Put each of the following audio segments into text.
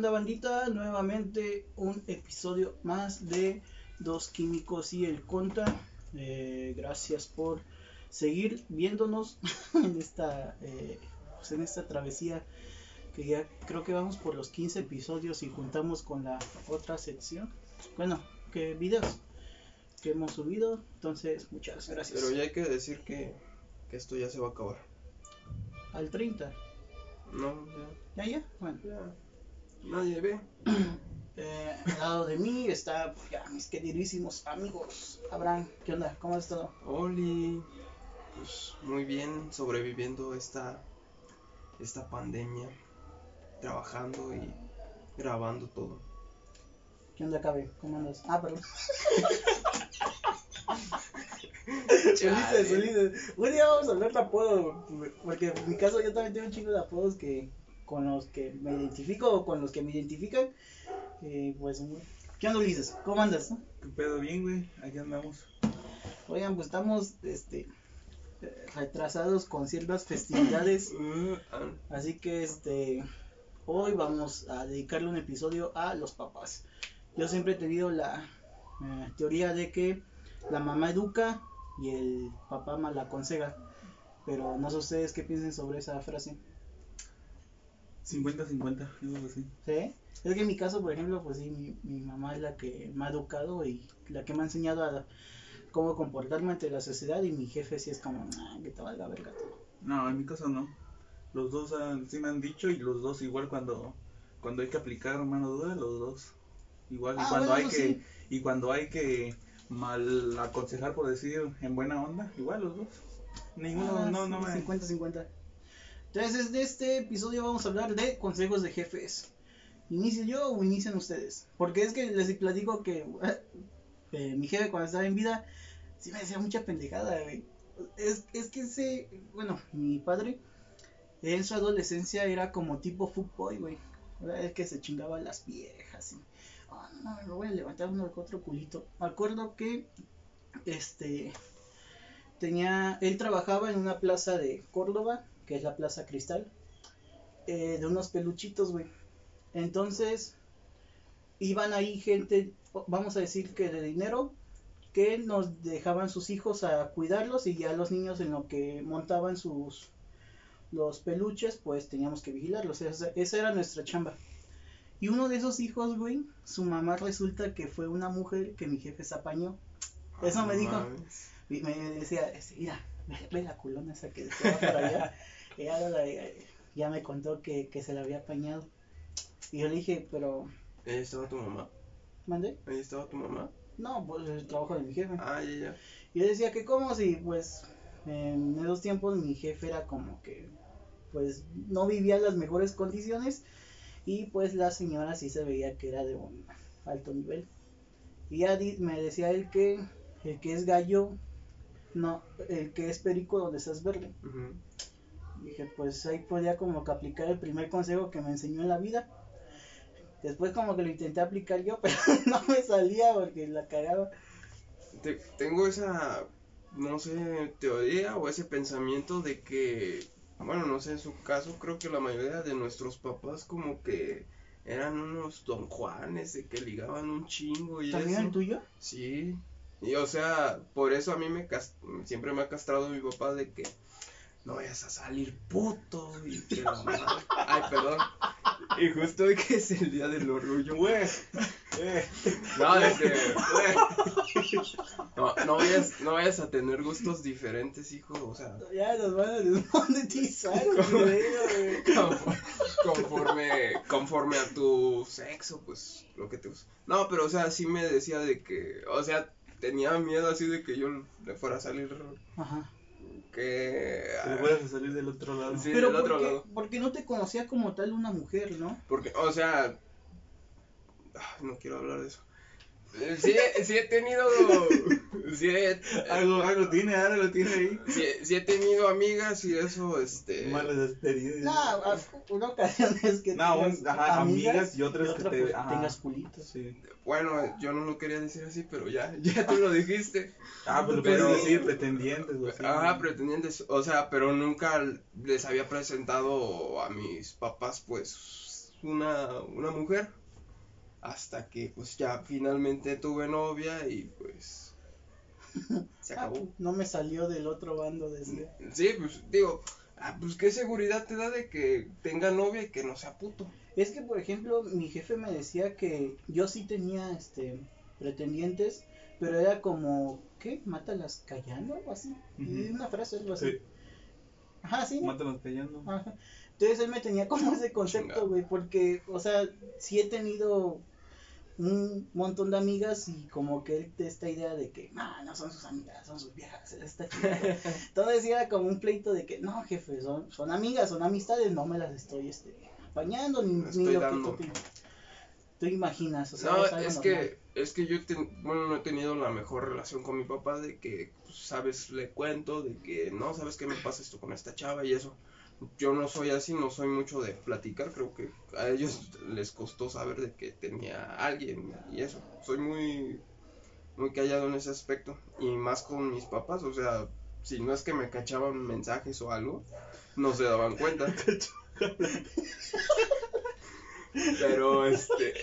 onda bandita? Nuevamente un episodio más de Dos Químicos y el Conta. Eh, gracias por seguir viéndonos en esta, eh, pues en esta travesía que ya creo que vamos por los 15 episodios y juntamos con la otra sección. Bueno, que videos que hemos subido. Entonces, muchas gracias. Pero ya hay que decir que, que esto ya se va a acabar. Al 30. No, ¿Ya, ya? Bueno. ya, ya. Nadie ve. Eh, al lado de mí está pues, ya mis queridísimos amigos. Abraham, ¿qué onda? ¿Cómo has estado? Oli, pues muy bien sobreviviendo esta, esta pandemia, trabajando y grabando todo. ¿Qué onda, Cabe? ¿Cómo andas? Ah, perdón. Ulises, Ulises. Un día vamos a hablar de apodo, porque en mi caso yo también tengo un chingo de apodos que con los que me identifico o con los que me identifican. Eh, pues, ¿qué onda, Ulises? ¿Cómo andas? ¿Qué pedo bien, güey? Aquí andamos. Oigan, pues estamos este, retrasados con ciertas festividades. Ah, Así que este hoy vamos a dedicarle un episodio a los papás. Yo siempre he tenido la eh, teoría de que la mamá educa y el papá mal aconseja. Pero no sé ustedes qué piensen sobre esa frase. 50-50, algo así. ¿Sí? Es que en mi caso, por ejemplo, pues sí, mi, mi mamá es la que me ha educado y la que me ha enseñado a cómo comportarme ante la sociedad y mi jefe sí es como, "Nah, que te valga verga todo. No, en mi caso no. Los dos han- sí me han dicho y los dos igual cuando cuando hay que aplicar mano dura, los dos. Igual y Ah, cuando bueno, hay que sí. y cuando hay que mal aconsejar por decir en buena onda, igual los dos. Ninguno Ah, no sí, no me 50-50. Entonces, de este episodio vamos a hablar de consejos de jefes. ¿Inicio yo o inician ustedes? Porque es que les platico que eh, mi jefe cuando estaba en vida sí me decía mucha pendejada, güey. Es, es que ese, bueno, mi padre en su adolescencia era como tipo fuckboy, güey. El que se chingaba las viejas y, "Ah, no, me voy a levantar uno que otro culito. Me acuerdo que, este, tenía, él trabajaba en una plaza de Córdoba, que es la Plaza Cristal, eh, de unos peluchitos, güey. Entonces, iban ahí gente, vamos a decir que de dinero, que nos dejaban sus hijos a cuidarlos y ya los niños en lo que montaban sus los peluches, pues teníamos que vigilarlos. Esa, esa era nuestra chamba. Y uno de esos hijos, güey, su mamá resulta que fue una mujer que mi jefe se apañó. Eso me dijo. mames. Y me decía, mira, ve, ve la culona esa que va para allá. Y ya, la- ya me contó que, que se la había apañado. Y yo le dije, pero, Ahí estaba tu mamá. ¿mandé? Ahí estaba tu mamá. No, pues el trabajo de mi jefe. Ah, ya, ya. Yo decía que cómo si, pues, en esos tiempos mi jefe era como que, pues, no vivía en las mejores condiciones. Y pues la señora sí se veía que era de un alto nivel. Y ya me decía él que el que es gallo, no, el que es perico donde estás verde. Ujú. Dije, pues ahí podía como que aplicar el primer consejo que me enseñó en la vida. Después como que lo intenté aplicar yo, pero no me salía porque la cagaba. Te- tengo esa, no sé, teoría o ese pensamiento de que, bueno, no sé, en su caso creo que la mayoría de nuestros papás como que eran unos don Juanes, de que ligaban un chingo y ¿También eso. el tuyo? Sí, y o sea, por eso a mí me siempre me ha castrado mi papá de que no vayas a salir puto y que la madre- Ay, perdón. Y justo hoy que es el día del orgullo, güey. Eh, No, de que, güey. No, no vayas, no vayas a tener gustos diferentes, hijo, o sea, Ya nos van a desmonetizar, güey. conforme, conforme, conforme a tu sexo, pues, lo que te gusta. No, pero, o sea, sí me decía de que, o sea, tenía miedo así de que yo le fuera a salir Ajá. Que... te puedes salir del otro lado. Sí. Pero del otro porque, lado. porque no te conocía como tal una mujer, ¿no? Porque, o sea, ah, no quiero hablar de eso. Eh, Sí, sí he tenido, sí he, Algo algo tiene, algo tiene ahí. sí, sí he tenido amigas y eso, este... Malas experiencias. No, una ocasión es que No, un- ajá, amigas y otras que otra, te- pues, ajá. tengas culitos. Sí. Bueno, yo no lo quería decir así, pero ya, ya tú lo dijiste. Ah, pero, Pero- puedes decir pretendientes o así. Ajá, pretendientes, o sea, pero nunca les había presentado a mis papás, pues, una, una mujer. Hasta que pues ya finalmente tuve novia y pues se Ah, acabó. no me salió del otro bando desde... Sí, pues digo, ah, pues qué seguridad te da de que tenga novia y que no sea puto. Es que, por ejemplo, mi jefe me decía que yo sí tenía, este, pretendientes, pero era como, ¿qué? Mátalas callando, algo así. Una frase, algo así. Sí, Ajá, sí. ¿no? mátalos callando. Ajá. Entonces él me tenía como ese concepto, güey, porque, o sea, sí he tenido un montón de amigas y como que él te esta idea de que, no, no son sus amigas, son sus viejas, está. Entonces era como un pleito de que, no, jefe, son, son amigas, son amistades, no me las estoy, este, apañando, ni, Me ni estoy lo dando. que tú, imaginas, o sea, No, es algo es normal. que, es que yo, ten- bueno, no he tenido la mejor relación con mi papá de que, pues, sabes, le cuento de que, no, sabes que me pasa esto con esta chava y eso. Yo no soy así, no soy mucho de platicar, creo que a ellos les costó saber de que tenía alguien y eso. Soy muy, muy callado en ese aspecto y más con mis papás, o sea, si no es que me cachaban mensajes o algo, no se daban cuenta. Pero este.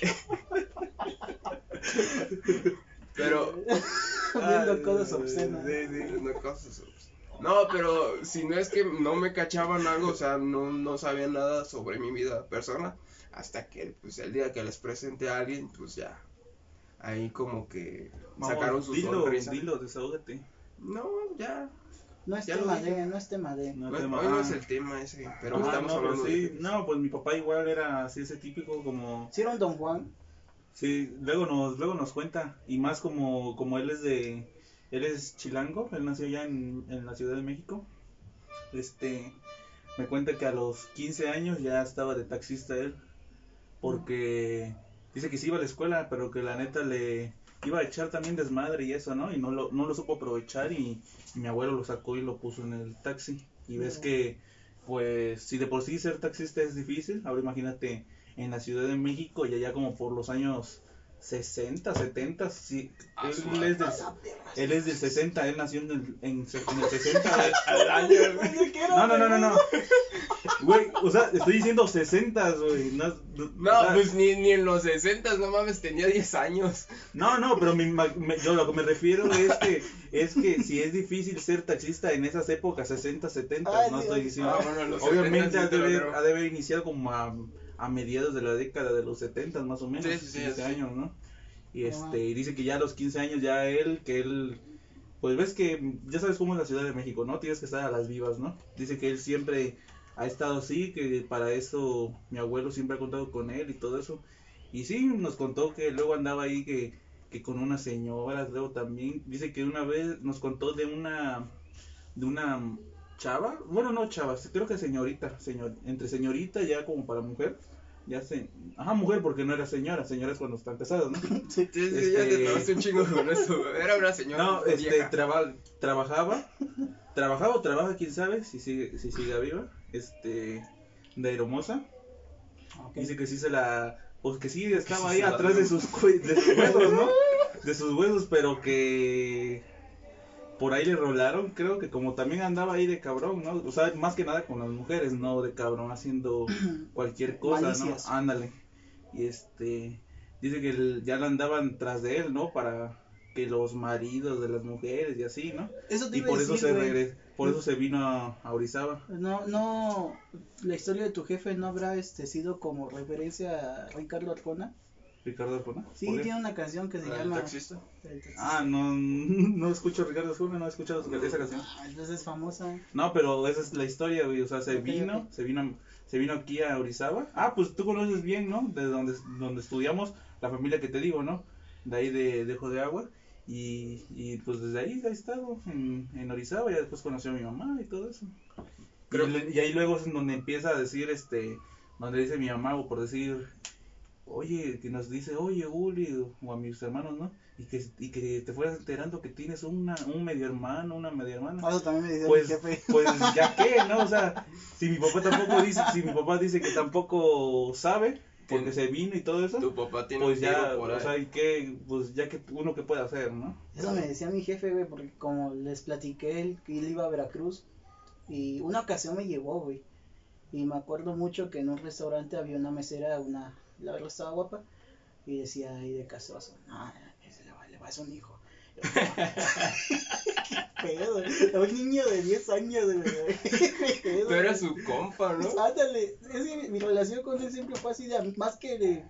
Pero. Viendo cosas obscenas. Sí, sí. No, cosas obs- no, pero si no es que no me cachaban algo, o sea, no, no sabían nada sobre mi vida personal, hasta que pues el día que les presenté a alguien, pues ya, ahí como que Vamos, sacaron su dilo, sonrisa. dilo, desahógate. No, ya, No es ya tema de, no es tema de. No, no, tema- hoy no ah. es el tema ese, pero Ah, estamos no, hablando pues sí. de... No, pues mi papá igual era así, ese típico como... Si era un Don Juan, Sí, luego nos, luego nos cuenta, y más como, como él es de, él es chilango, él nació ya en, en la Ciudad de México, este, me cuenta que a los 15 años ya estaba de taxista él, porque dice que sí iba a la escuela, pero que la neta le iba a echar también desmadre y eso, ¿no? Y no lo, no lo supo aprovechar y, y mi abuelo lo sacó y lo puso en el taxi, y ves que, pues, si de por sí ser taxista es difícil, ahora imagínate en la Ciudad de México y allá como por los años 60, 70, sí, Ah, su él, es del, Ah, él es del 60, él nació en el, en, se- en el 60 al, al año. güey. No, no, no, no, no. Güey, o sea, estoy diciendo 60, güey. No, no, o sea, pues ni, ni en los 60, no mames, tenía 10 años. no, no, pero mi me- yo lo que me refiero es que es que si es difícil ser taxista en esas épocas, 60, 70, Ay, no Dios. estoy diciendo. Ah, bueno, Obviamente 70 ha sí de, haber, ha de haber iniciado como a, a mediados de la década de los 70 más o menos, Sí, sí, sí, 15 sí. años, ¿no? Y Ah. este, y dice que ya a los 15 años ya él, que él, pues ves que ya sabes cómo es la Ciudad de México, ¿no? Tienes que estar a las vivas, ¿no? Dice que él siempre ha estado así, que para eso mi abuelo siempre ha contado con él y todo eso. Y sí, nos contó que luego andaba ahí que, que con unas señoras, luego también, dice que una vez nos contó de una, de una chava, bueno no chava, creo que señorita, señor, entre señorita ya como para mujer, ya se, ajá mujer porque no era señora, señora es cuando están casadas, ¿no? Sí. Sí, sí, ya te Este- tomaste un chingo con eso. Era una señora No, este, vieja. traba- trabajaba, trabajaba o trabaja, quién sabe, si sigue, si sigue viva, este, de Hermosa, Ok. dice que sí se la, pues que sí estaba ahí atrás de sus, de sus huesos, ¿no? De sus huesos, pero que por ahí le rolaron, creo que como también andaba ahí de cabrón, ¿no? O sea, más que nada con las mujeres, no de cabrón, haciendo cualquier cosa, Malicias. ¿no? Ándale. Y este, dice que el- ya la andaban tras de él, ¿no? Para que los maridos de las mujeres y así, ¿no? Eso te Y a por eso se regresó, por eso se vino a, a Orizaba. No, no, la historia de tu jefe no habrá este sido como referencia a Ricardo Arjona. Ricardo Arjona. Sí, tiene una canción que se ¿El llama taxista? El taxista. Ah, no, no escucho a Ricardo Arjona, no he escuchado su- esa canción. Ah, entonces es famosa. No, pero esa es la historia, güey. O sea, se vino, se vino, se vino aquí a Orizaba. Ah, pues tú conoces bien, ¿no? De donde, donde estudiamos, la familia que te digo, ¿no? De ahí de Dejo de Agua. Y, y pues desde ahí ha estado en, en Orizaba. Ya después conoció a mi mamá y todo eso. Creo- Y, y ahí luego es donde empieza a decir, este, donde dice mi mamá, o por decir, oye, que nos dice, oye, Uli, o a mis hermanos, ¿no? Y que, y que te fueras enterando que tienes una, un medio hermano, una media hermana. Ah, Eso también me decía Pues, mi jefe. pues ya que, ¿no? O sea, si mi papá tampoco dice, si mi papá dice que tampoco sabe, porque se vino y todo eso, Tu papá tiene pues un ya, por o ahí. sea, ¿y qué? Pues ya que uno que puede hacer, ¿no? Eso me decía mi jefe, güey, porque como les platiqué él, que él iba a Veracruz y una ocasión me llevó, güey. Y me acuerdo mucho que en un restaurante había una mesera, una, la verdad estaba guapa, y decía ahí de casoso, no, ese le va, le va a ser un hijo. ¿Qué pedo? A un niño de 10 años, güey. Tú eras su compa, ¿no? Ándale, es que mi, mi relación con él siempre fue así de más que de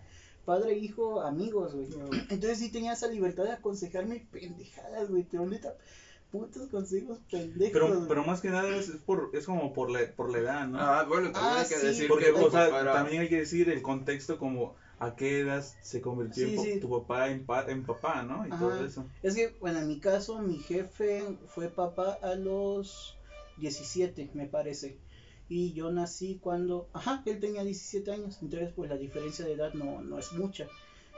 padre, hijo, amigos, güey. Entonces sí tenía esa libertad de aconsejarme pendejadas, güey, pero neta, putos consejos pendejos. Pero, pero más que nada es, es por, es como por la, por la edad, ¿no? Ah, bueno, también Ah, hay que sí, decir Porque, que o sea, para- también hay que decir el contexto como a qué edad se convirtió Sí, en po- sí. tu papá en, pa- en papá, ¿no? Y Ajá. todo eso. Es que, bueno, en mi caso, mi jefe fue papá a los 17, me parece. Y yo nací cuando, ajá, él tenía 17 años, entonces pues la diferencia de edad no, no es mucha.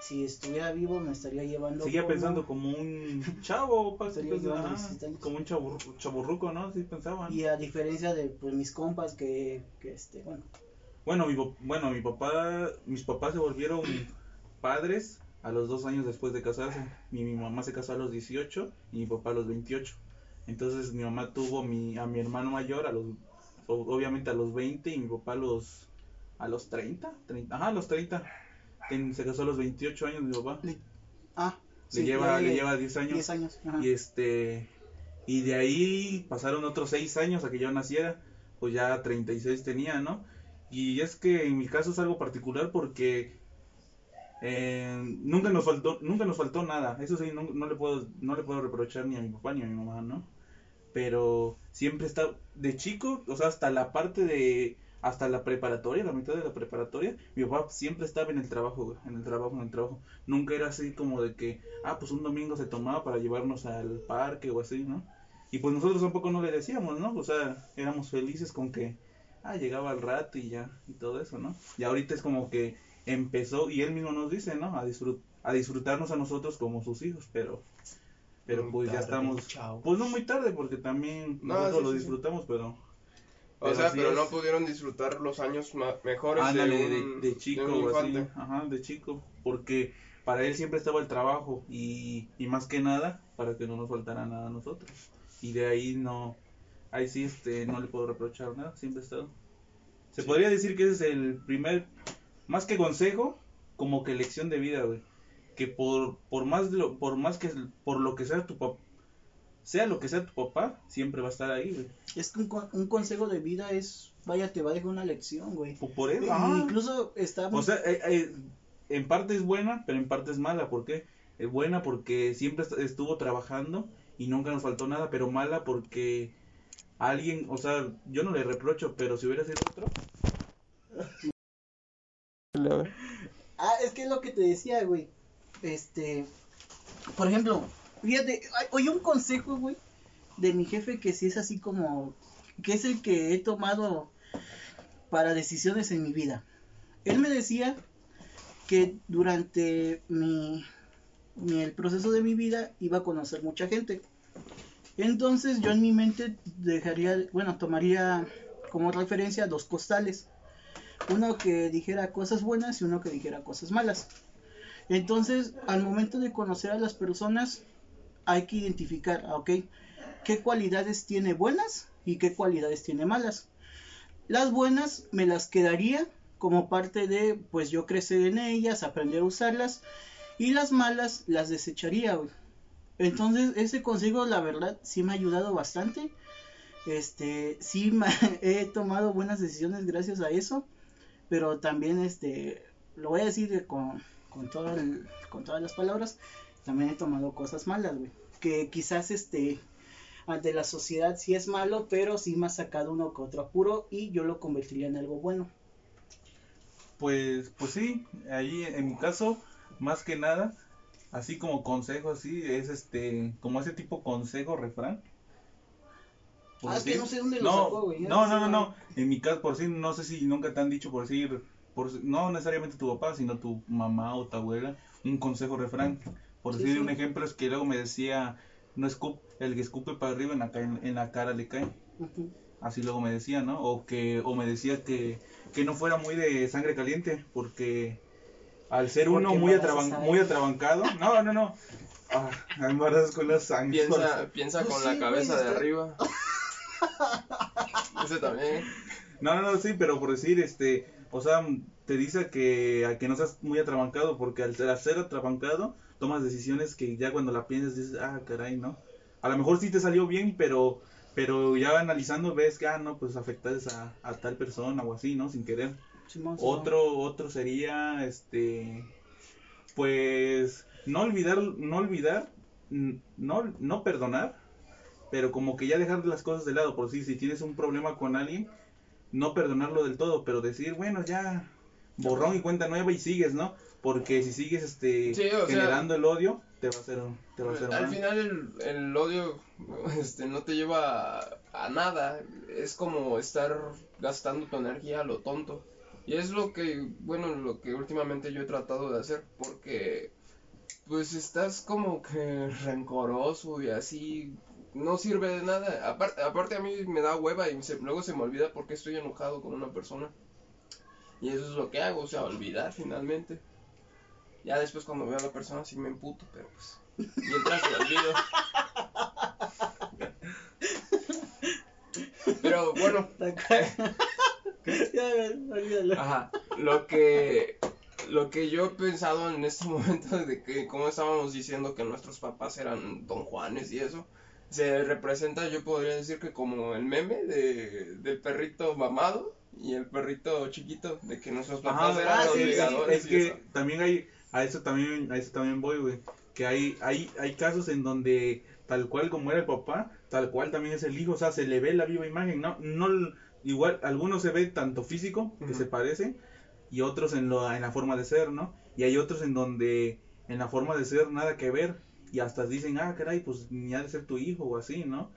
Si estuviera vivo me estaría llevando Seguía como- pensando como un chavo, pues, yo a ajá, 17 años. como un chaburru- chaburruco, ¿no? Sí pensaban. Y a diferencia de pues mis compas que, que este, bueno, Bueno, mi, bueno, mi papá, mis papás se volvieron padres a los dos años después de casarse. Mi, mi mamá se casó a los 18 y mi papá a los 28. Entonces mi mamá tuvo mi, a mi hermano mayor a los, obviamente a los 20 y mi papá a los, a los 30, 30 ajá, a los 30. Se casó a los 28 años mi papá. ah, Le sí, lleva, le lleva 10 años. 10 años. ajá. Y este y de ahí pasaron otros seis años a que yo naciera, pues ya 36 tenía, ¿no? Y es que en mi caso es algo particular porque eh, nunca nos faltó nunca nos faltó nada. Eso sí no, no le puedo no le puedo reprochar ni a mi papá ni a mi mamá, ¿no? Pero siempre está de chico, o sea, hasta la parte de hasta la preparatoria, la mitad de la preparatoria, mi papá siempre estaba en el trabajo, güey, en el trabajo, en el trabajo. Nunca era así como de que, ah, pues un domingo se tomaba para llevarnos al parque o así, ¿no? Y pues nosotros tampoco no le decíamos, ¿no? O sea, éramos felices con que, ah, llegaba al rato y ya, y todo eso, ¿no? Y ahorita es como que empezó, y él mismo nos dice, ¿no? A, disfrut a disfrutarnos a nosotros como sus hijos, pero, pero Muy pues ya estamos, pues no muy tarde, porque también No, nosotros sí, lo sí, sí. disfrutamos, pero... O sea, pero es. no pudieron disfrutar los años mejores Ándale, de, de, un, de chico de un o así, ajá, de chico, porque para él siempre estaba el trabajo y, y más que nada para que no nos faltara nada a nosotros. Y de ahí no, ahí sí este, no le puedo reprochar nada, siempre ha estado. Se Sí. podría decir que ese es el primer, más que consejo, como que lección de vida, güey. Que por, por más, de lo, por más que, por lo que sea tu papá, sea lo que sea tu papá, siempre va a estar ahí, güey. Es que un, con- un consejo de vida es, vaya, te va a dejar una lección, güey. Por, por eso, ajá. Incluso está O sea, eh, eh, en parte es buena, pero en parte es mala. ¿Por qué? Es buena porque siempre est- estuvo trabajando y nunca nos faltó nada, pero mala porque alguien, o sea, yo no le reprocho, pero si hubiera sido otro, Ah, es que es lo que te decía, güey. Este, por ejemplo, fíjate, oye un consejo, güey, de mi jefe que sí es así como, que es el que he tomado para decisiones en mi vida. Él me decía que durante mi, mi- el proceso de mi vida iba a conocer mucha gente. Entonces yo en mi mente dejaría, bueno, tomaría como referencia dos costales uno que dijera cosas buenas y uno que dijera cosas malas. Entonces, al momento de conocer a las personas, hay que identificar, ah, ok, qué cualidades tiene buenas y qué cualidades tiene malas. Las buenas me las quedaría como parte de, pues yo crecer en ellas, aprender a usarlas, y las malas las desecharía. Entonces, ese consejo, la verdad, sí me ha ayudado bastante. Este, sí he tomado buenas decisiones gracias a eso pero también este lo voy a decir con, con con todas las palabras también he tomado cosas malas güey que quizás este ante la sociedad sí es malo pero sí me ha sacado uno que otro apuro y yo lo convertiría en algo bueno pues, pues sí, ahí en mi caso, más que nada, así como consejo, así, es este, como ese tipo consejo, refrán. Por Ah, es que no sé dónde lo no, sacó, güey, No, no no, en mi caso, por sí, no sé si nunca te han dicho por decir, por, no necesariamente tu papá, sino tu mamá o tu abuela, un consejo, refrán. Por Sí, decir sí. un ejemplo es que luego me decía, no escup, el que escupe para arriba en la, ca- en la cara le cae. Así luego me decía, ¿no? O que o me decía que, que no fuera muy de sangre caliente, porque al ser uno muy, atraban- muy atrabancado, no, no, no. Ah, embarazas con la sangre. Piensa, piensa Pues con sí, la cabeza de arriba. Ese también. No, no, no, sí, pero por decir, este, o sea, te dice que a que no seas muy atrabancado, porque al ser, al ser atrabancado, tomas decisiones que ya cuando la piensas dices, ah, caray, ¿no? A lo mejor sí te salió bien, pero pero ya analizando ves que, ah, no, pues afectas a, a tal persona o así, ¿no? Sin querer. Otro, otro sería, este, pues, no olvidar, no olvidar, no, no perdonar, pero como que ya dejar las cosas de lado, por si, si tienes un problema con alguien, no perdonarlo del todo, pero decir, bueno, ya, borrón y cuenta nueva y sigues, ¿no? Porque si sigues, este, Sí, o sea- generando el odio, te va a hacer, te va a hacer Al mal. final el, el odio este, no te lleva a, a nada, es como estar gastando tu energía a lo tonto. Y es lo que, bueno, lo que últimamente yo he tratado de hacer, porque pues estás como que rencoroso y así, no sirve de nada. Aparte, aparte a mí me da hueva y se- luego se me olvida porque estoy enojado con una persona. Y eso es lo que hago, o sea, olvidar finalmente. Ya después cuando veo a la persona sí me emputo, pero pues mientras me olvido. Pero bueno, ajá, lo que lo que yo he pensado en este momento de que como estábamos diciendo que nuestros papás eran don Juanes y eso, se representa, yo podría decir que como el meme de, del perrito mamado y el perrito chiquito, de que nuestros papás Ajá, eran ah, los sí, sí, ligadores es y que eso. también hay a eso también a eso también voy güey que hay hay hay casos en donde tal cual como era el papá tal cual también es el hijo o sea se le ve la viva imagen no no igual algunos se ve tanto físico que se parecen y otros en lo en la forma de ser no y hay otros en donde en la forma de ser nada que ver y hasta dicen ah caray pues ni ha de ser tu hijo o así no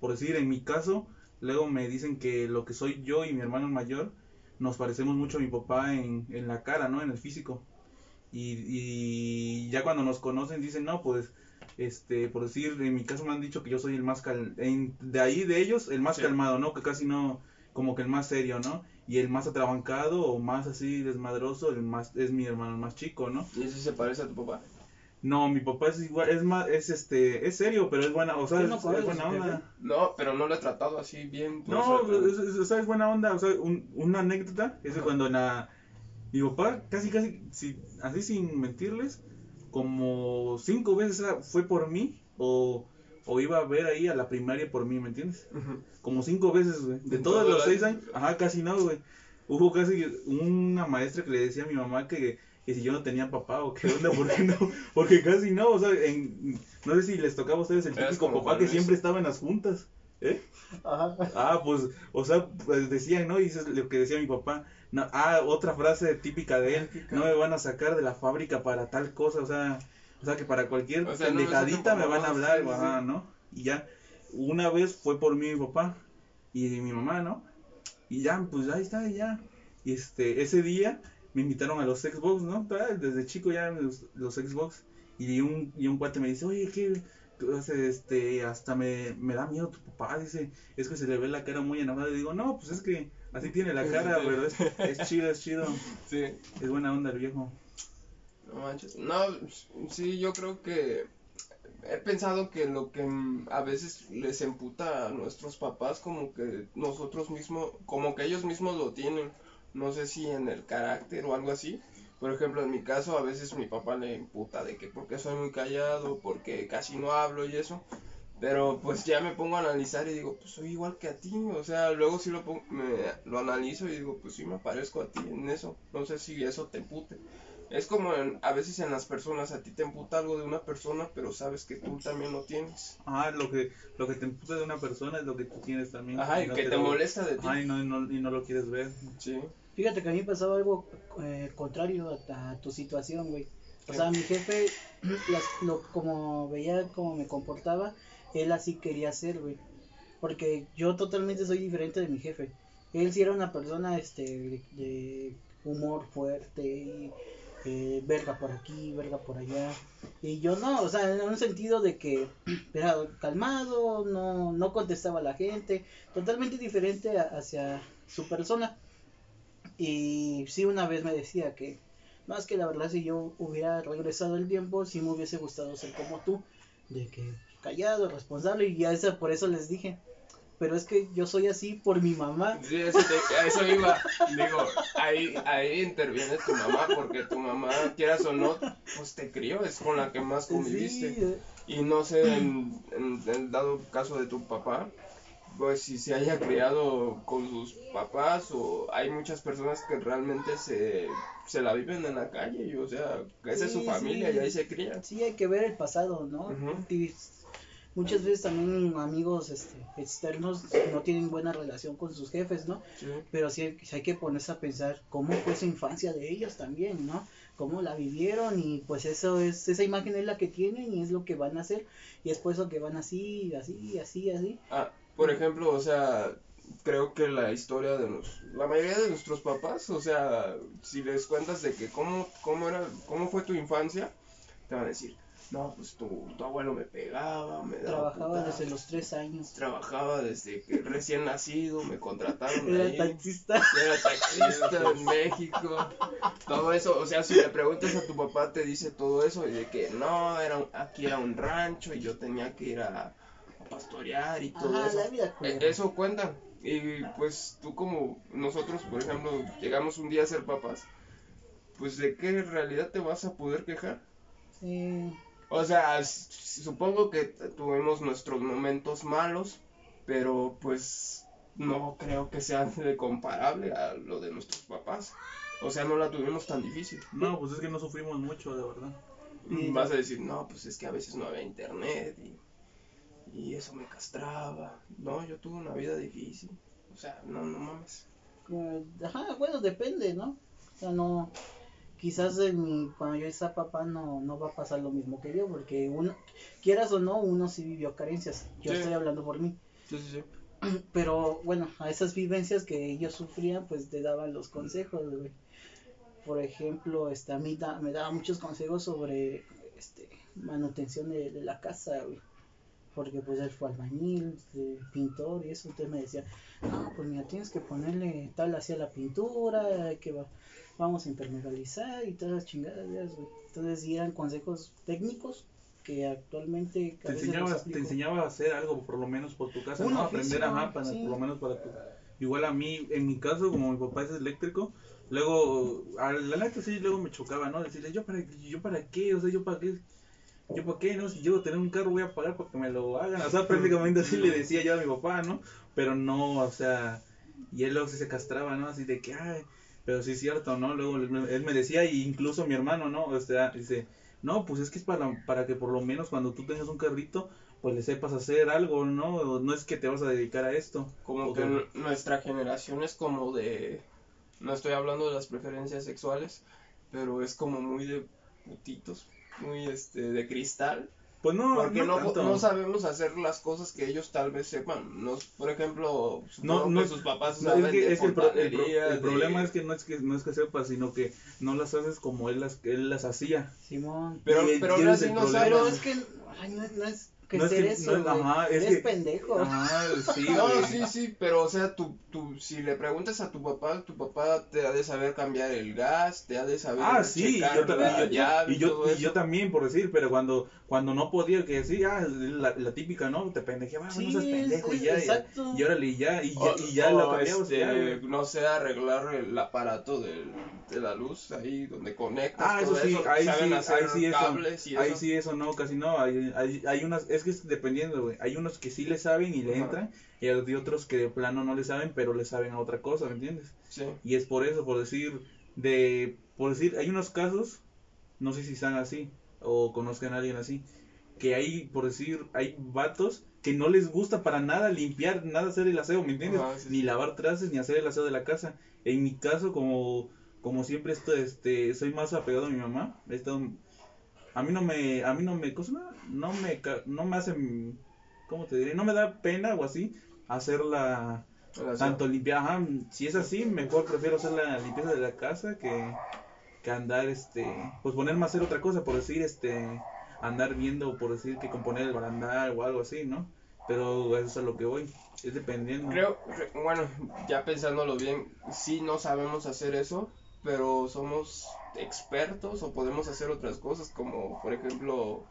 por decir en mi caso luego me dicen que lo que soy yo y mi hermano mayor nos parecemos mucho a mi papá en, en la cara, ¿no? En el físico. Y, y ya cuando nos conocen dicen, no, pues, este, por decir, en mi caso me han dicho que yo soy el más cal en- de ahí de ellos, el más Sí. calmado, ¿no? Que casi no, como que el más serio, ¿no? Y el más atrabancado o más así desmadroso, el más, es mi hermano el más chico, ¿no? Y ese se parece a tu papá. No, mi papá es igual, es más, es este, es serio, pero es buena, o sea, ¿Tú es, no es conoces buena onda. No, pero no lo he tratado así bien. por No, es, es- o sea, es buena onda, o sea, un- una anécdota es cuando en la, mi papá, casi, casi, si- así sin mentirles, como cinco veces fue por mí, o, o iba a ver ahí a la primaria por mí, ¿me entiendes? Como cinco veces, güey, de ¿En todos todo los seis año? años, ajá, casi no, güey, hubo casi una maestra que le decía a mi mamá que, que si yo no tenía papá o qué onda, ¿por qué no? Porque casi no, o sea, en, no sé si les tocaba a ustedes el típico como papá que siempre estaba en las juntas, ¿eh? Ajá. Ah, pues, o sea, pues decían, ¿no? Y eso es lo que decía mi papá. No, ah, otra frase típica de él, no me van a sacar de la fábrica para tal cosa, o sea, o sea que para cualquier O sea, no me pendejadita me van a hablar, sí, sí, ajá, sí. ¿no? Y ya, una vez fue por mí mi papá y mi mamá, ¿no? Y ya, pues ahí está, y ya. Y este, ese día me invitaron a los Xbox, ¿no? Desde chico ya los, los Xbox. Y un, y un cuate me dice, oye, ¿qué? Este, hasta me, me da miedo tu papá, dice, es que se le ve la cara muy enojada. Y digo, no, pues es que así tiene la cara, pero es, es chido, es chido. Sí. Es buena onda el viejo. No manches. No, sí, yo creo que he pensado que lo que a veces les emputa a nuestros papás como que nosotros mismos, como que ellos mismos lo tienen, no sé si en el carácter o algo así. Por ejemplo, en mi caso a veces mi papá le imputa de que porque soy muy callado, porque casi no hablo y eso. Pero pues ya me pongo a analizar y digo, pues soy igual que a ti, o sea, luego sí lo, pon- me, lo analizo y digo, pues sí me parezco a ti en eso, no sé si eso te empute. Es como en- a veces en las personas, a ti te emputa algo de una persona, pero sabes que tú también lo tienes. Ah, lo que, lo que te emputa de una persona es lo que tú tienes también. Ajá, y no que te molesta de ti. Ajá, y no, y no, y no lo quieres ver. Sí. Fíjate que a mí pasaba algo eh, contrario a, tu situación, güey. O sea, mi jefe, las, lo, como veía cómo me comportaba, él así quería ser, güey. Porque yo totalmente soy diferente de mi jefe. Él sí era una persona este, de, de humor fuerte y eh, verga por aquí, verga por allá. Y yo no, o sea, en un sentido de que era calmado, no, no contestaba a la gente, totalmente diferente a- hacia su persona. Y sí, una vez me decía que, es que la verdad si yo hubiera regresado el tiempo, sí me hubiese gustado ser como tú, de que callado, responsable, y ya esa, por eso les dije, pero es que yo soy así por mi mamá. Sí, eso, te- a eso iba. Digo, ahí, ahí interviene tu mamá, porque tu mamá, quieras o no, pues te crió, es con la que más conviviste. Sí, Y no sé, en, en dado caso de tu papá, pues si se haya criado con sus papás o hay muchas personas que realmente se, se la viven en la calle, y, o sea, esa es su familia sí. y ahí se crían. sí hay que ver el pasado, ¿no? Muchas veces también amigos este, externos no tienen buena relación con sus jefes, ¿no? Sí. Pero sí hay, sí hay que ponerse a pensar cómo fue su infancia de ellos también, ¿no? Cómo la vivieron y pues eso es, esa imagen es la que tienen y es lo que van a hacer y es por eso que van así, así, así, así. Ah, por ejemplo, o sea, creo que la historia de los, la mayoría de nuestros papás, o sea, si les cuentas de que cómo, cómo era, cómo fue tu infancia, te van a decir, no, pues tu, tu abuelo me pegaba, me daba Trabajaba desde los tres años. trabajaba desde que recién nacido, me contrataron Era ahí, taxista. era taxista en México, todo eso, o sea, si le preguntas a tu papá te dice todo eso y de que no, era un- aquí era un rancho y yo tenía que ir a pastorear y todo Ajá, eso. la vida Eh, culera. Eso cuenta. Y pues tú como nosotros, por ejemplo, llegamos un día a ser papás, pues de qué realidad te vas a poder quejar. Sí. O sea, supongo que tuvimos nuestros momentos malos, pero pues no creo que sea de comparable a lo de nuestros papás. O sea, no la tuvimos tan difícil. No, pues es que no sufrimos mucho, de verdad. Sí. Vas a decir, no, pues es que a veces no había internet y, y eso me castraba. No, yo tuve una vida difícil. O sea, no, no mames. Eh, Ajá, bueno, depende, ¿no? O sea, no, quizás en mi, cuando yo sea papá no, no va a pasar lo mismo que yo, porque uno, quieras o no, uno sí vivió carencias. Yo Sí. estoy hablando por mí. Sí, sí, sí. Pero bueno, a esas vivencias que ellos sufrían, pues te daban los consejos, güey. Por ejemplo, este, a mí da- me daba muchos consejos sobre este, manutención de, de la casa, güey. Porque pues él fue albañil, este, pintor y eso, entonces me decía, no, pues mira, tienes que ponerle tal hacia la pintura, que va, vamos a impermeabilizar y todas las chingadas. Entonces sí eran consejos técnicos que actualmente... a Te enseñaba, te enseñaba a hacer algo, por lo menos por tu casa, ¿no? Aprender, ajá, para, sí. por lo menos para tu... Igual a mí, en mi caso, como mi papá es eléctrico, luego, a la neta sí, luego me chocaba, ¿no? Decirle, ¿yo para, yo para qué? O sea, ¿yo para qué? ¿Yo para qué? No, si a tener un carro voy a pagar para que me lo hagan. O sea, prácticamente así le decía yo a mi papá, ¿no? Pero no, o sea, y él luego sí se castraba, ¿no? Así de que, ay, pero sí es cierto, ¿no? Luego él me- decía, y incluso mi hermano, ¿no? O sea, dice, no, pues es que es para, para que por lo menos cuando tú tengas un carrito, pues le sepas hacer algo, ¿no? No es que te vas a dedicar a esto. Como que nuestra generación es como de... No estoy hablando de las preferencias sexuales, pero es como muy de putitos, muy este de cristal. Pues no, Porque no, no sabemos hacer las cosas que ellos tal vez sepan. Nos, por ejemplo, supongo No, no, que sus papás No, saben es que, de es que el, pro- el pro- el de- problema es que no es que no es que sepas, sino que no las haces como él las él las hacía. Simón. Pero, y- pero aún así no el problema. Pero sabes. es que ay, no, es- no es que No es ser que- eso, no ajá, es Eres que- pendejo. Ajá, sí, No, sí, sí, pero o sea, tú, tú, si le preguntas a tu papá, tu papá te ha de saber cambiar el gas, te ha de saber Ah, sí, checar yo también, la yo- llave y yo, y eso. yo también, por decir, pero cuando, cuando no podía, que sí, ah, la, la típica, ¿no? Te pendejeaba, Sí, no seas pendejo, y ya, y- exacto. y órale, y ya, y ya, O- y ya o, lo cambiabas, este, ya, no sé, arreglar el aparato del- de la luz ahí donde conectas. Ah, eso sí, ahí saben sí, hacer ahí sí eso, ahí eso. sí eso no, casi no, hay, hay, hay unas, es que es dependiendo, güey, hay unos que sí le saben y le Ajá. entran, y hay otros que de plano no le saben, pero le saben a otra cosa, ¿me entiendes? Sí. Y es por eso, por decir, de, por decir, hay unos casos, no sé si están así, o conozcan a alguien así, que hay, por decir, hay vatos que no les gusta para nada limpiar, nada hacer el aseo, ¿me entiendes? Ajá, sí, ni sí. lavar trastes, ni hacer el aseo de la casa. En mi caso, como, como siempre estoy, este, soy más apegado a mi mamá, he estado- a mí no me, a mí no me, cosa, no me, no me hacen, ¿cómo te diré? No me da pena o así hacerla El aseo. tanto limpiar, ajá, si es así, mejor prefiero hacer la limpieza de la casa que, que andar, este, pues ponerme a hacer otra cosa, por decir, este, andar viendo, por decir, que componer el barandal o algo así, ¿no? Pero eso es a lo que voy, es dependiendo. Creo, cre- bueno, ya pensándolo bien, sí no sabemos hacer eso, pero somos expertos o podemos hacer otras cosas como, por ejemplo,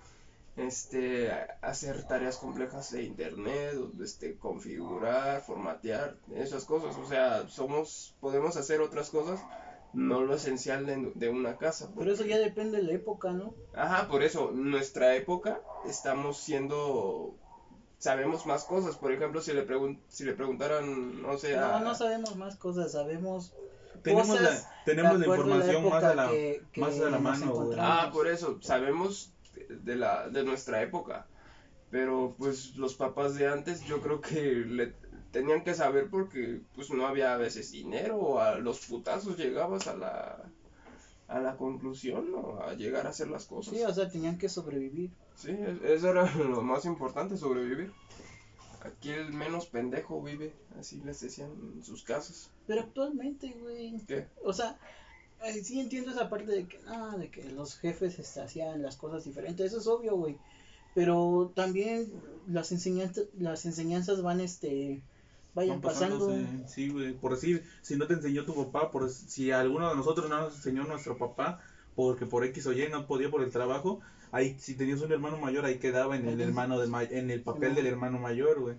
este, hacer tareas complejas de internet, este, configurar, formatear, esas cosas. O sea, somos, podemos hacer otras cosas, no lo esencial de, de una casa. Pero eso ya depende de la época, ¿no? Ajá, por eso, nuestra época estamos siendo, sabemos más cosas. Por ejemplo, si le, pregun si le preguntaran, no sé, a- No, no sabemos más cosas, sabemos Tenemos cosas la, tenemos la información más a la, época que- que más a la mano. Ah, por eso, sabemos de la de nuestra época. Pero pues los papás de antes yo creo que le tenían que saber porque pues no había a veces dinero o a los putazos llegabas a la a la conclusión o a llegar a hacer las cosas. Sí, o sea, tenían que sobrevivir. Sí, es- eso era lo más importante, sobrevivir. Aquí el menos pendejo vive, así les decían en sus casas. Pero actualmente, güey, ¿Qué? o sea, eh, sí entiendo esa parte de que, ah, de que los jefes este, hacían las cosas diferentes, eso es obvio, güey. Pero también las enseñanzas, las enseñanzas van, este, vayan Van pasando. Sí, güey. Por decir, si no te enseñó tu papá, por si alguno de nosotros no nos enseñó nuestro papá, porque por X o Y no podía por el trabajo, ahí si tenías un hermano mayor, ahí quedaba en el hermano de ma- en el papel del hermano mayor, güey.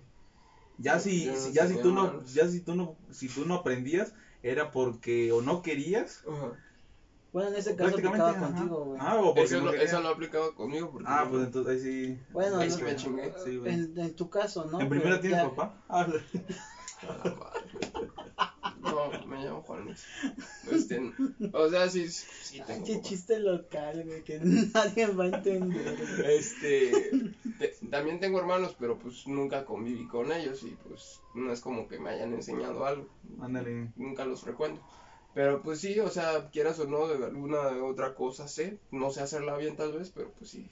Ya si, no si- ya si tú no, ya si tú no, si tú no aprendías, era porque o no querías, Bueno, en ese caso prácticamente, aplicaba ajá. contigo, güey. Ah, o porque Eso no eso no aplicaba conmigo porque Ah, no- pues entonces ahí sí. Bueno, Ahí no- sí me chingué. Sí, en, en tu caso, ¿no? ¿En primera tienes ya- papá? Ah, la me llamo Juan Luis. Este, o sea, sí, sí Ay, tengo qué papá. chiste local, güey, que nadie va a entender. Este, te- también tengo hermanos, pero pues nunca conviví con ellos y pues no es como que me hayan enseñado algo. ándale. Nunca los frecuento. Pero pues sí, o sea, quieras o no, de alguna otra cosa sé. No sé hacerla bien tal vez, pero pues sí,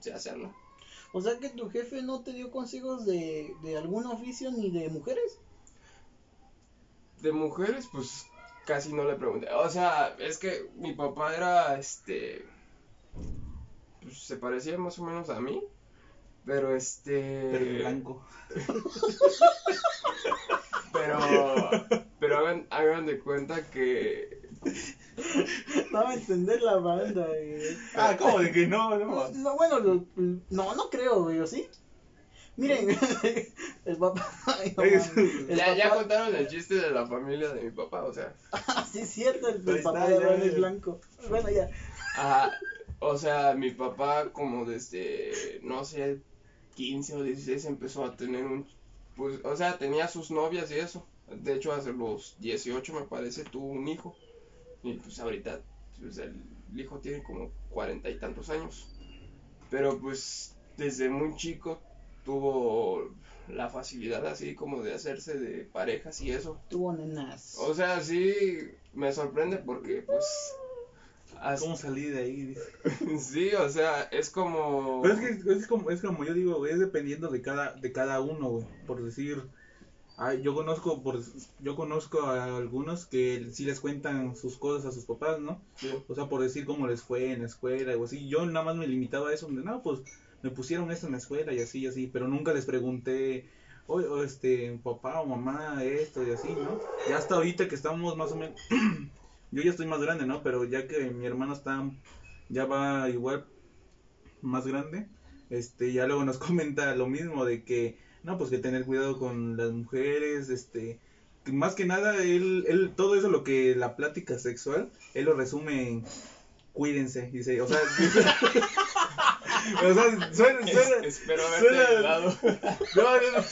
sé hacerla. O sea que tu jefe no te dio consejos de, de algún oficio ni de mujeres. De mujeres, pues casi no le pregunté. O sea, es que mi papá era, este, pues se parecía más o menos a mí. Pero este... Pero blanco. Pero, pero hagan, hagan de cuenta que No va a entender la banda, güey. Ah, ¿cómo de que no? No, No, no, bueno, lo- no, no creo, güey, ¿o sí? Miren, el papá. no el ya, ya contaron el chiste de la familia de mi papá, o sea, Ah, sí, es cierto, el, papá de es ya. blanco. Bueno, ya. ajá, o sea, mi papá como desde, no sé, 15 o 16 empezó a tener un, pues, o sea, tenía sus novias y eso, de hecho hace los 18 me parece tuvo un hijo, y pues ahorita, pues el hijo tiene como cuarenta y tantos años, pero pues desde muy chico tuvo la facilidad así como de hacerse de parejas y eso. Tuvo nenas. O sea, sí me sorprende porque pues as- ¿Cómo salí de ahí? Sí, o sea, es como Pero es que es como, es como yo digo, güey, es dependiendo de cada, de cada uno, güey. Por decir, ay, yo conozco, por, yo conozco a algunos que sí les cuentan sus cosas a sus papás, ¿no? Sí. O sea, por decir cómo les fue en la escuela o así. Yo nada más me limitaba a eso, de, no, pues me pusieron esto en la escuela y así y así, pero nunca les pregunté, oye, o este, papá o mamá, esto y así, ¿no? Ya hasta ahorita que estamos más o menos, yo ya estoy más grande, ¿no? Pero ya que mi hermano está, ya va igual más grande, este, ya luego nos comenta lo mismo de que, no, pues que tener cuidado con las mujeres, este, más que nada, él, él, todo eso, lo que la plática sexual, él lo resume en cuídense, dice, o sea, dice- o sea, suena, Es- suena- espero suena- ayudado. no, no,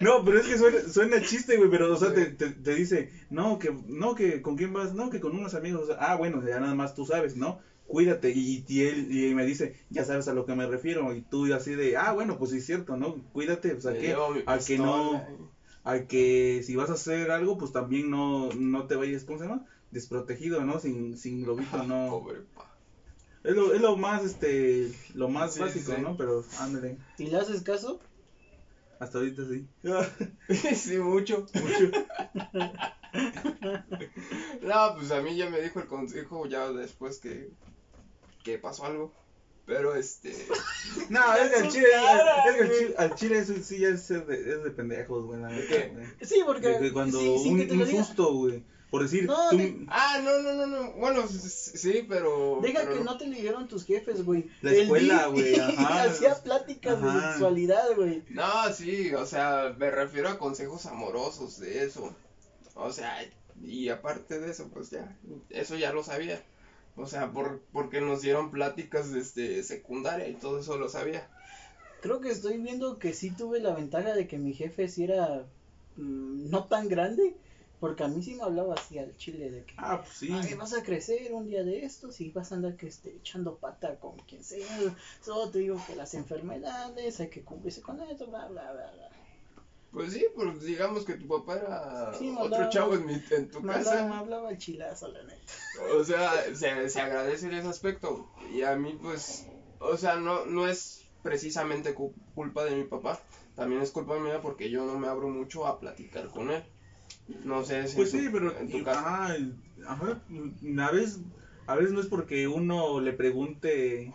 no, pero es que suena, suena chiste, güey, pero, o sea, te, te, te dice, no, que, no, que, ¿con quién vas? No, que con unos amigos, o sea, ah, bueno, ya nada más tú sabes, ¿no? Cuídate, y, y él, y me dice, ya sabes a lo que me refiero, y tú así de, ah, bueno, pues sí es cierto, ¿no? Cuídate, pues, ¿a Me qué? llevo mi A que no, a que si vas a hacer algo, pues también no, no te vayas, ¿cómo se llama? Desprotegido, ¿no? Sin, sin globito, no. Pobre pa. Es lo, es lo más, este, lo más Sí, básico, sí. ¿no? Pero, ándale, ¿Y le haces caso? hasta ahorita sí. sí, mucho. no, pues a mí ya me dijo el consejo ya después que, que pasó algo. Pero este. No, es que al chile, es que al chile, al chile eso sí ya es de, es de pendejos, güey, la neta, qué? güey. Sí, porque. De cuando sí, un, susto, güey. Por decir, No, tú- de- Ah, no, no, no, no. Bueno, sí, pero. Deja pero que no te lo dijeron tus jefes, güey. La El escuela, güey. Hacía pláticas de sexualidad, güey. No, sí, o sea, me refiero a consejos amorosos de eso. O sea, y aparte de eso, pues ya, eso ya lo sabía. O sea, por, porque nos dieron pláticas desde secundaria y todo eso lo sabía. Creo que estoy viendo que sí tuve la ventaja de que mi jefe sí era mm, no tan grande. Porque a mí sí me hablaba así al chile de que Ah, pues sí. "Ay, vas a crecer un día de estos y vas a andar que esté echando pata con quien sea. Solo te digo que las enfermedades hay que cumplirse con eso, bla, bla, bla, bla. Pues sí, pues digamos que tu papá era Sí, otro hablaba- chavo en, mi, en tu Me hablaba, me casa. hablaba el chilazo, la neta. O sea, se, se agradece en ese aspecto. Y a mí, pues, o sea, no, no es precisamente cu- culpa de mi papá. También es culpa mía porque yo no me abro mucho a platicar con él. No sé si Pues en sí, pero en tu y- caso. ajá, ajá, a veces a veces no es porque uno le pregunte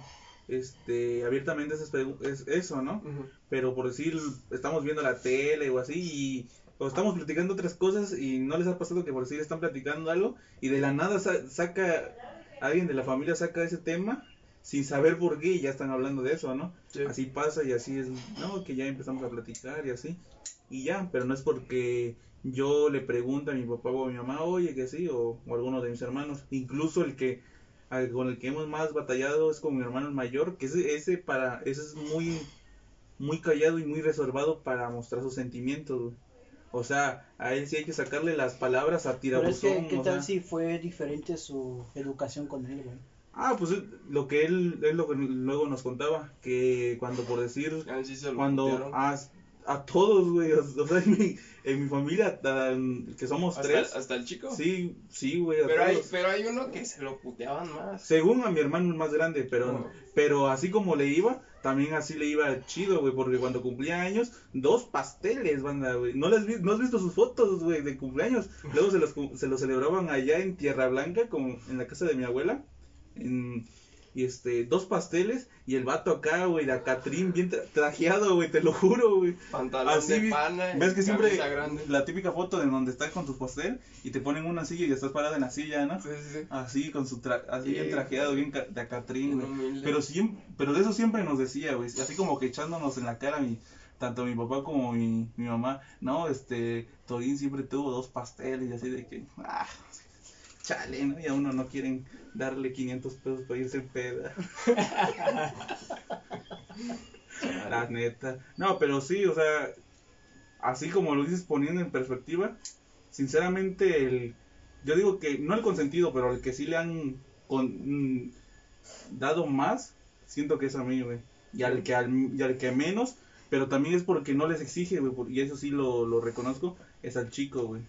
este abiertamente esas es, eso, ¿no? Pero por decir estamos viendo la tele o así y o estamos platicando otras cosas y no les ha pasado que por decir están platicando algo y de la nada sa- saca alguien de la familia saca ese tema sin saber por qué y ya están hablando de eso, ¿no? Sí. Así pasa y así es, no, que ya empezamos a platicar y así. Y ya, pero no es porque yo le pregunte a mi papá o a mi mamá, oye, que sí, o, o alguno de mis hermanos. Incluso el que al- con el que hemos más batallado es con mi hermano el mayor, que ese, ese para, ese es muy, muy callado y muy reservado para mostrar sus sentimientos, güey. O sea, a él sí hay que sacarle las palabras a Pero es que, tirabuzón. ¿qué tal sea. si fue diferente su educación con él, güey? Ah, pues es lo que él, es lo que luego nos contaba, que cuando por decir, A él sí cuando. A, todos, güey, o, sea, en mi, en mi familia, tan- que somos hasta, tres, hasta el chico. sí, sí, güey, pero, hay, pero hay uno que se lo puteaban más. Según a mi hermano el más grande, pero, No. pero así como le iba, también así le iba chido, güey, porque cuando cumplía años, dos pasteles, banda, güey. ¿No, les vi- ¿No has visto sus fotos, güey, de cumpleaños? Luego se los, se los celebraban allá en Tierra Blanca, como en la casa de mi abuela. En, y este, dos pasteles y el vato acá, güey, de Catrín, bien tra- trajeado, güey, te lo juro, güey. Pantalón Así de pana. ves que siempre grande. la típica foto de donde estás con tu pastel y te ponen una silla y estás parada en la silla, ¿no? Sí, sí, sí. Así con su tra así bien trajeado, bien de Catrín, güey. Pero siempre, pero de eso siempre nos decía, güey, así como que echándonos en la cara mi tanto mi papá como mi, mi mamá, no, este, Torín siempre tuvo dos pasteles y así de que, ah, chale, ¿no? Y a uno no quieren darle 500 pesos para irse en peda. La neta. No, pero sí, o sea, así como lo dices poniendo en perspectiva, sinceramente el yo digo que no el consentido, pero el que sí le han con- mm, dado más, siento que es a mí, güey. Y al que al, y al que menos, pero también es porque no les exige, güey, y eso sí lo, lo reconozco, es al chico, güey.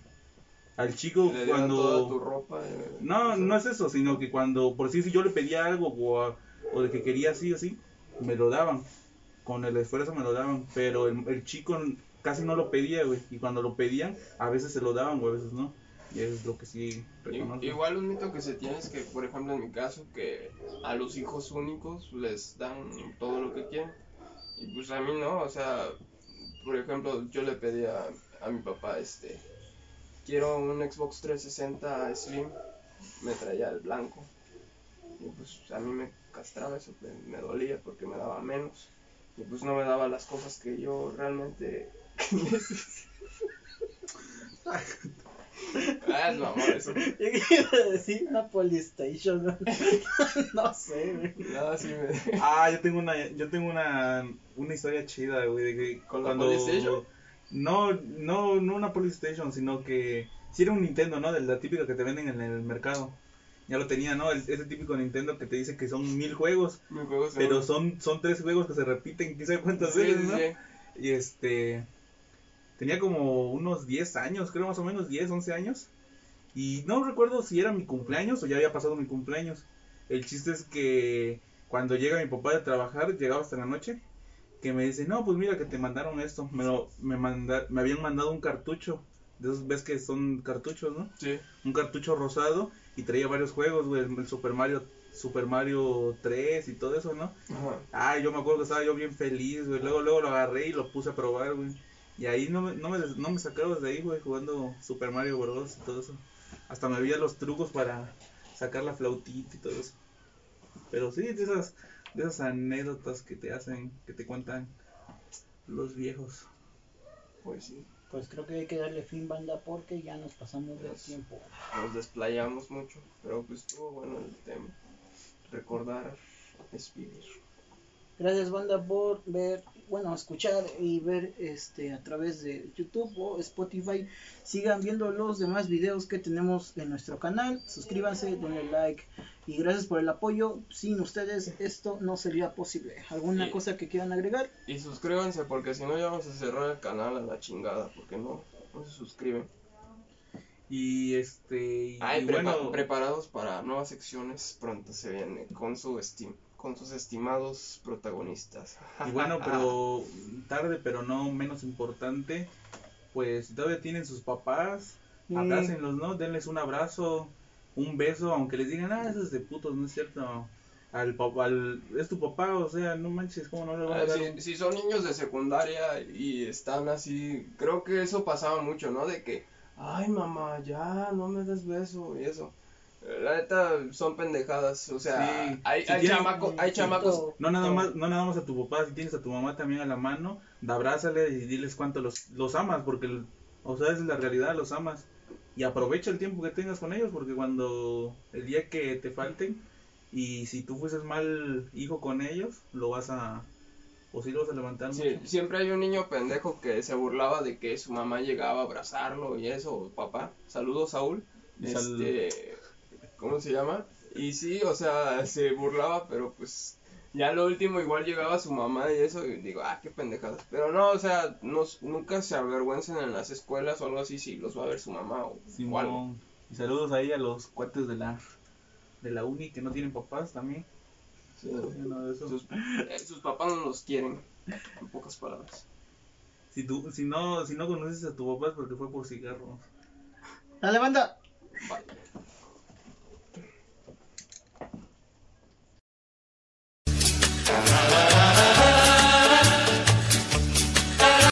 Al chico Le cuando toda tu ropa. eh, no, no es eso, sino que cuando, por decir, si yo le pedía algo o, o de que quería así, así, me lo daban. Con el esfuerzo me lo daban, pero el, el chico casi no lo pedía, güey. Y cuando lo pedían, a veces se lo daban o a veces no. Y eso es lo que sí reconozco. Igual un mito que se tiene es que, por ejemplo, en mi caso, que a los hijos únicos les dan todo lo que quieren. Y pues a mí no, o sea, por ejemplo, yo le pedí a, a mi papá, este, quiero un Xbox 360 Slim, me traía el blanco. Y pues a mí me castraba eso, me, me dolía porque me daba menos. Y pues no me daba las cosas que yo realmente ah, es mamón eso. Yo iba a decir una Polystation, ¿no? no sé, güey. No, sí me... Ah, yo tengo una, yo tengo una, una historia chida, güey, de que ¿Con la cuando... No, no, no una PlayStation, sino que si era un Nintendo, ¿no? De la típica que te venden en el mercado. Ya lo tenía, ¿no? El- ese típico Nintendo que te dice que son mil juegos, Mi juego se pero son, son tres juegos que se repiten, quién sabe cuántas Sí, veces, ¿no? sí. Y este, tenía como unos 10 años, creo más o menos 10, 11 años. Y no recuerdo si era mi cumpleaños o ya había pasado mi cumpleaños. El chiste es que cuando llega mi papá de trabajar, llegaba hasta la noche, que me dice, no, pues mira que te mandaron esto. Me, lo, me, manda, me habían mandado un cartucho. De esos ves que son cartuchos, ¿no? Sí. Un cartucho rosado y traía varios juegos, güey, el Super Mario, Super Mario 3 y todo eso, ¿no? Ajá. Ah, yo me acuerdo que estaba yo bien feliz, güey. Luego, luego lo agarré y lo puse a probar, güey. Y ahí no me, no me, no me sacaron de ahí, güey, jugando Super Mario Bros. y todo eso. hasta me veía los trucos para sacar la flautita y todo eso. Pero sí, de esas, de esas anécdotas que te hacen, que te cuentan los viejos. Pues sí, Pues creo que hay que darle fin, banda, porque ya nos pasamos del tiempo. nos desplayamos mucho, pero pues estuvo bueno el tema. Recordar es vivir. Gracias, banda, por ver, bueno, escuchar y ver este a través de YouTube o Spotify. Sigan viendo los demás videos que tenemos en nuestro canal. Suscríbanse, denle like y gracias por el apoyo. Sin ustedes esto no sería posible. ¿Alguna cosa que quieran agregar? Y suscríbanse porque si no ya vamos a cerrar el canal a la chingada, porque no, no se suscriben. Y este. Y, Ay, y prepa- bueno, preparados para nuevas secciones, pronto se viene con su estim con sus estimados protagonistas. y bueno, pero tarde, pero no menos importante. Pues si todavía tienen sus papás, abrácenlos, ¿no? Denles un abrazo, un beso, aunque les digan, ah, eso es de putos, no es cierto. Al papá, al, es tu papá, o sea, no manches, ¿cómo no le vas a Ah, dar si, un- si son niños de secundaria y están así, creo que eso pasaba mucho, ¿no? De que, ay mamá, ya, no me des beso y eso. La neta son pendejadas, o sea, Sí, hay, si hay, tienen- chamaco- hay chamacos, No nada más, no nada más a tu papá, si tienes a tu mamá también a la mano, abrázale y diles cuánto los, los amas, porque, o sea, es la realidad, los amas. Y aprovecha el tiempo que tengas con ellos, porque cuando el día que te falten, y si tú fueses mal hijo con ellos, lo vas a, o sí lo vas a levantar Sí, mucho. siempre hay un niño pendejo que se burlaba de que su mamá llegaba a abrazarlo y eso, papá. Saludos, Saúl. Este, ¿cómo se llama? Y sí, o sea, se burlaba, pero pues ya lo último igual llegaba su mamá y eso, y digo, ah, qué pendejadas. Pero no, o sea, nos, nunca se avergüencen en las escuelas o algo así si los va a ver su mamá o, o algo. Y saludos ahí a los cuates de la, de la uni que no tienen papás también. Sí. Sus, eh, sus papás no los quieren, en pocas palabras. Si, tú, si, no, si no conoces a tu papá es porque fue por cigarros. Dale, banda. Bye. Música